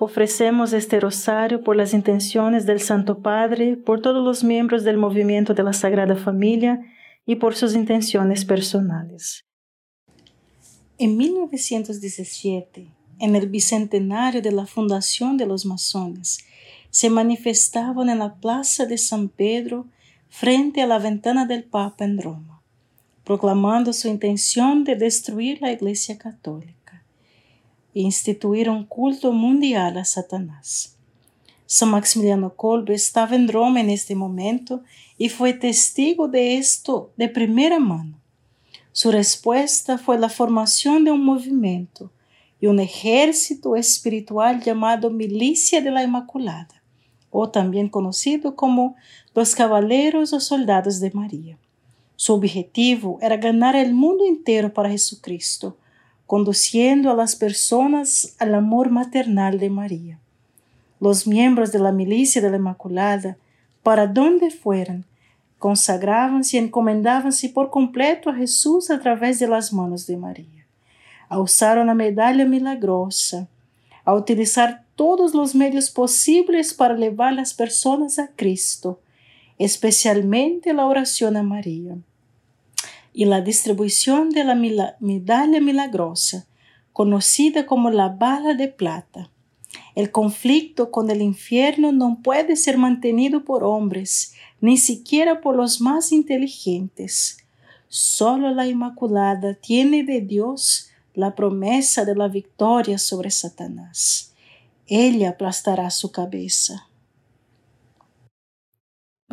Ofrecemos este rosario por las intenciones del Santo Padre, por todos los miembros del movimiento de la Sagrada Familia y por sus intenciones personales. En 1917, en el bicentenario de la fundación de los masones, se manifestaban en la plaza de San Pedro frente a la ventana del Papa en Roma, proclamando su intención de destruir la Iglesia Católica e instituir un culto mundial a Satanás. San Maximiliano Kolbe estaba en Roma en este momento y fue testigo de esto de primera mano. Su respuesta fue la formación de un movimiento y un ejército espiritual llamado Milicia de la Inmaculada, o también conocido como los Caballeros o Soldados de María. Su objetivo era ganar el mundo entero para Jesucristo, conduciendo a las personas al amor maternal de María. Los miembros de la milicia de la Inmaculada, para donde fueran, consagraban-se y encomendaban-se por completo a Jesús a través de las manos de María. Alzaron la medalla milagrosa, a utilizar todos los medios posibles para llevar las personas a Cristo, especialmente la oración a María y la distribución de la medalla milagrosa, conocida como la bala de plata. El conflicto con el infierno no puede ser mantenido por hombres, ni siquiera por los más inteligentes. Solo la Inmaculada tiene de Dios la promesa de la victoria sobre Satanás. Ella aplastará su cabeza.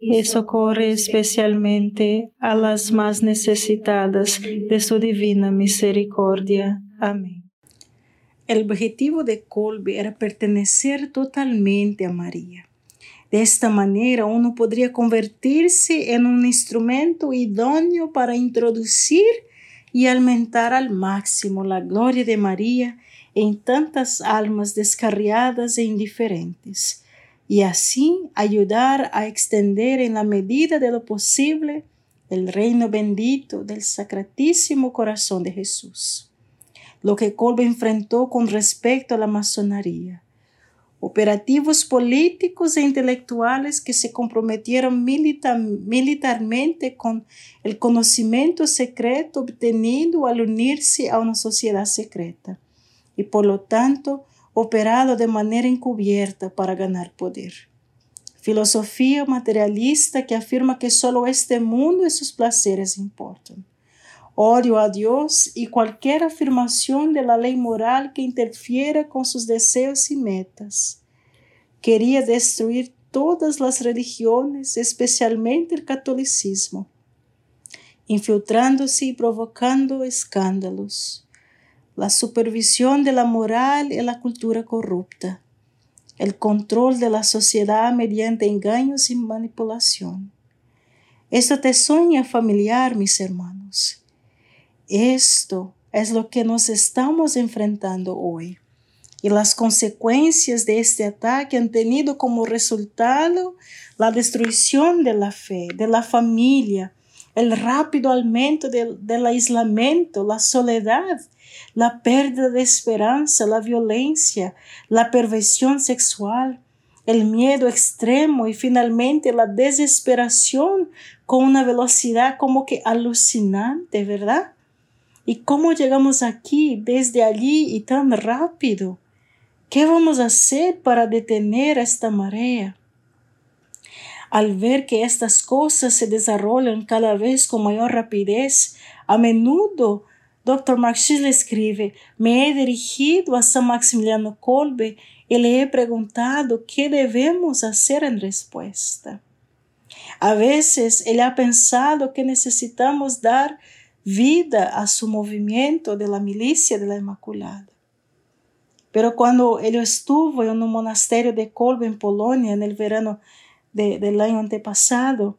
y socorre especialmente a las más necesitadas de su divina misericordia. Amén. El objetivo de Colby era pertenecer totalmente a María. De esta manera uno podría convertirse en un instrumento idóneo para introducir y aumentar al máximo la gloria de María en tantas almas descarriadas e indiferentes y así ayudar a extender en la medida de lo posible el reino bendito del Sacratísimo Corazón de Jesús. Lo que Colbe enfrentó con respecto a la masonería. Operativos políticos e intelectuales que se comprometieron militarmente con el conocimiento secreto obtenido al unirse a una sociedad secreta y por lo tanto operado de manera encubierta para ganar poder. Filosofía materialista que afirma que solo este mundo y sus placeres importan. Odio a Dios y cualquier afirmación de la ley moral que interfiera con sus deseos y metas. Quería destruir todas las religiones, especialmente el catolicismo, infiltrándose y provocando escándalos la supervisión de la moral y la cultura corrupta, el control de la sociedad mediante engaños y manipulación. Esto te sueña familiar, mis hermanos. Esto es lo que nos estamos enfrentando hoy. Y las consecuencias de este ataque han tenido como resultado la destrucción de la fe, de la familia, el rápido aumento del aislamiento, la soledad la pérdida de esperanza, la violencia, la perversión sexual, el miedo extremo y finalmente la desesperación con una velocidad como que alucinante, ¿verdad? ¿Y cómo llegamos aquí desde allí y tan rápido? ¿Qué vamos a hacer para detener esta marea? Al ver que estas cosas se desarrollan cada vez con mayor rapidez, a menudo Dr. Marx le escribe, me he dirigido a San Maximiliano Kolbe y le he preguntado qué debemos hacer en respuesta. A veces él ha pensado que necesitamos dar vida a su movimiento de la milicia de la Inmaculada. Pero cuando él estuvo en un monasterio de Kolbe en Polonia en el verano del año antepasado,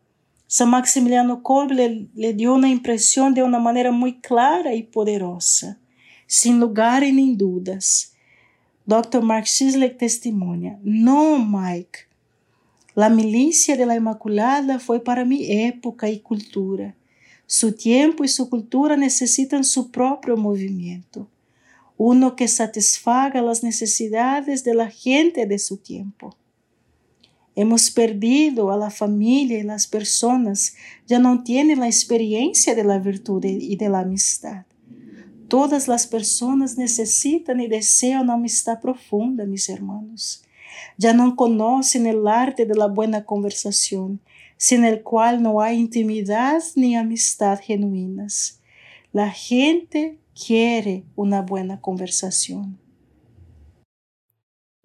San Maximiliano Kolbe le, dio una impresión de una manera muy clara y poderosa, sin lugar ni dudas. Dr. Mark Sisley testimonia, no, Mike, la milicia de la Inmaculada fue para mi época y cultura. Su tiempo y su cultura necesitan su propio movimiento, uno que satisfaga las necesidades de la gente de su tiempo. Hemos perdido a la familia y las personas ya no tienen la experiencia de la virtud y de la amistad. Todas las personas necesitan y desean una amistad profunda, mis hermanos. Ya no conocen el arte de la buena conversación, sin el cual no hay intimidad ni amistad genuinas. La gente quiere una buena conversación.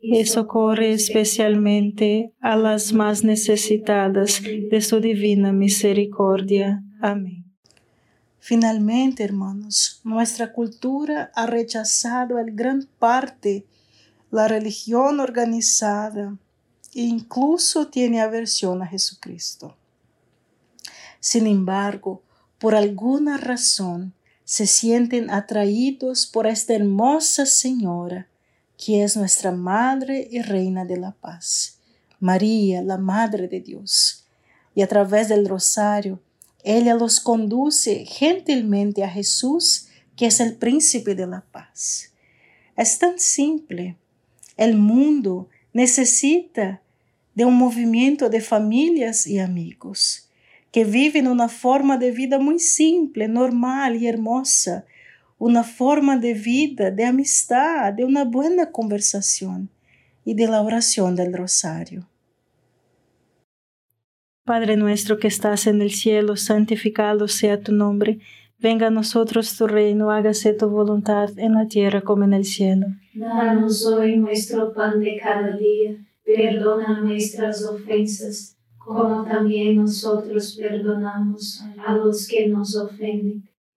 y socorre especialmente a las más necesitadas de su divina misericordia. Amén. Finalmente, hermanos, nuestra cultura ha rechazado en gran parte la religión organizada e incluso tiene aversión a Jesucristo. Sin embargo, por alguna razón se sienten atraídos por esta hermosa señora, que es nuestra Madre y Reina de la Paz, María, la Madre de Dios. Y a través del rosario, ella los conduce gentilmente a Jesús, que es el príncipe de la paz. Es tan simple. El mundo necesita de un movimiento de familias y amigos que viven una forma de vida muy simple, normal y hermosa, una forma de vida de amistad, de una buena conversación y de la oración del rosario. Padre nuestro que estás en el cielo, santificado sea tu nombre. Venga a nosotros tu reino, hágase tu voluntad en la tierra como en el cielo. Danos hoy nuestro pan de cada día. Perdona nuestras ofensas, como también nosotros perdonamos a los que nos ofenden.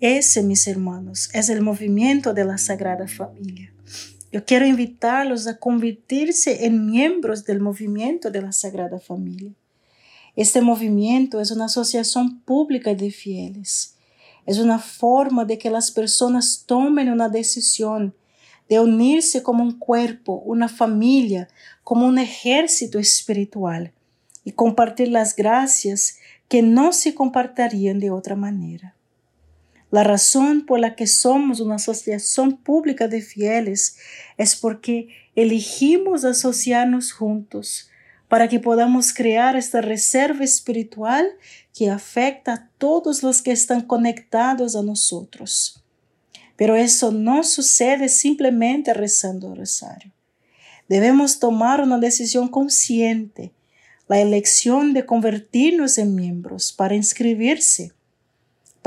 Ese, mis hermanos, es el movimiento de la Sagrada Familia. Yo quiero invitarlos a convertirse en miembros del movimiento de la Sagrada Familia. Este movimiento es una asociación pública de fieles. Es una forma de que las personas tomen una decisión de unirse como un cuerpo, una familia, como un ejército espiritual y compartir las gracias que no se compartirían de otra manera. La razón por la que somos una asociación pública de fieles es porque elegimos asociarnos juntos para que podamos crear esta reserva espiritual que afecta a todos los que están conectados a nosotros. Pero eso no sucede simplemente rezando el rosario. Debemos tomar una decisión consciente, la elección de convertirnos en miembros para inscribirse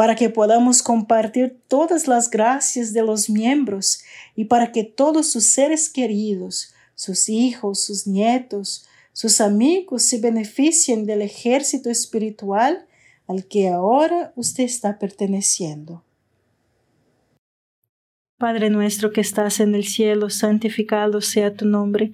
para que podamos compartir todas las gracias de los miembros y para que todos sus seres queridos, sus hijos, sus nietos, sus amigos se beneficien del ejército espiritual al que ahora usted está perteneciendo. Padre nuestro que estás en el cielo, santificado sea tu nombre.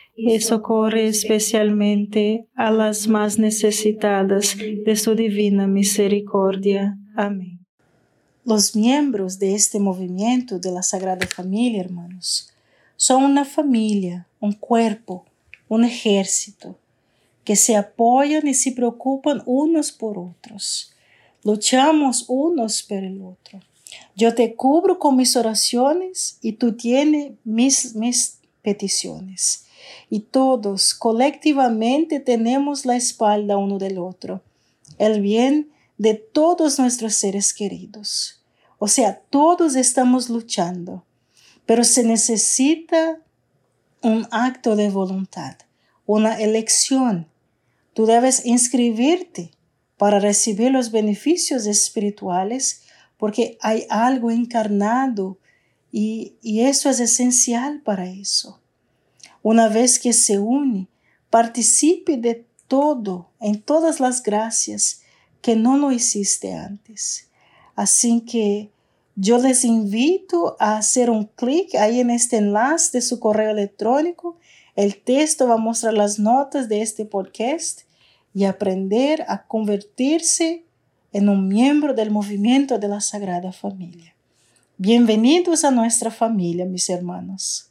y socorre especialmente a las más necesitadas de su divina misericordia. Amén. Los miembros de este movimiento de la Sagrada Familia, hermanos, son una familia, un cuerpo, un ejército, que se apoyan y se preocupan unos por otros. Luchamos unos por el otro. Yo te cubro con mis oraciones y tú tienes mis, mis peticiones. Y todos colectivamente tenemos la espalda uno del otro. El bien de todos nuestros seres queridos. O sea, todos estamos luchando, pero se necesita un acto de voluntad, una elección. Tú debes inscribirte para recibir los beneficios espirituales porque hay algo encarnado y, y eso es esencial para eso. Una vez que se une, participe de todo, en todas las gracias que no lo hiciste antes. Así que yo les invito a hacer un clic ahí en este enlace de su correo electrónico. El texto va a mostrar las notas de este podcast y aprender a convertirse en un miembro del movimiento de la Sagrada Familia. Bienvenidos a nuestra familia, mis hermanos.